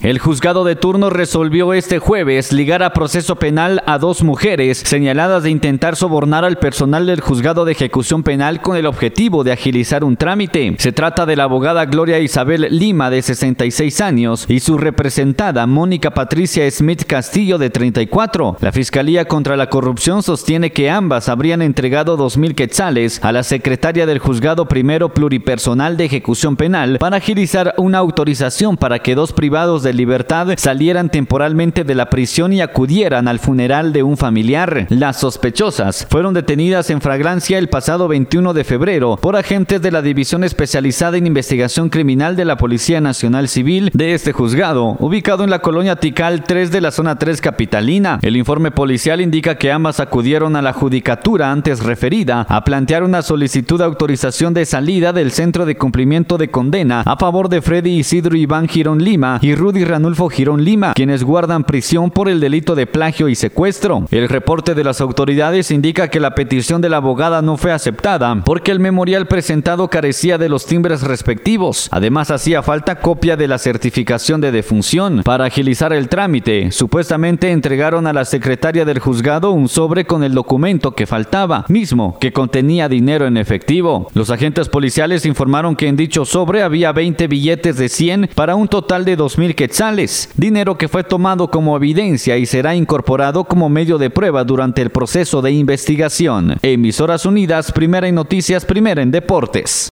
El juzgado de turno resolvió este jueves ligar a proceso penal a dos mujeres señaladas de intentar sobornar al personal del juzgado de ejecución penal con el objetivo de agilizar un trámite. Se trata de la abogada Gloria Isabel Lima de 66 años y su representada Mónica Patricia Smith Castillo de 34. La Fiscalía contra la Corrupción sostiene que ambas habrían entregado 2.000 quetzales a la secretaria del juzgado primero pluripersonal de ejecución penal para agilizar una autorización para que dos privados de libertad salieran temporalmente de la prisión y acudieran al funeral de un familiar. Las sospechosas fueron detenidas en fragrancia el pasado 21 de febrero por agentes de la División Especializada en Investigación Criminal de la Policía Nacional Civil de este juzgado, ubicado en la colonia Tical 3 de la zona 3 capitalina. El informe policial indica que ambas acudieron a la judicatura antes referida a plantear una solicitud de autorización de salida del centro de cumplimiento de condena a favor de Freddy Isidro Iván Girón Lima y Rudy y Ranulfo Girón Lima, quienes guardan prisión por el delito de plagio y secuestro. El reporte de las autoridades indica que la petición de la abogada no fue aceptada porque el memorial presentado carecía de los timbres respectivos. Además, hacía falta copia de la certificación de defunción. Para agilizar el trámite, supuestamente entregaron a la secretaria del juzgado un sobre con el documento que faltaba, mismo que contenía dinero en efectivo. Los agentes policiales informaron que en dicho sobre había 20 billetes de 100 para un total de 2.000 que dinero que fue tomado como evidencia y será incorporado como medio de prueba durante el proceso de investigación. Emisoras Unidas, primera en noticias, primera en deportes.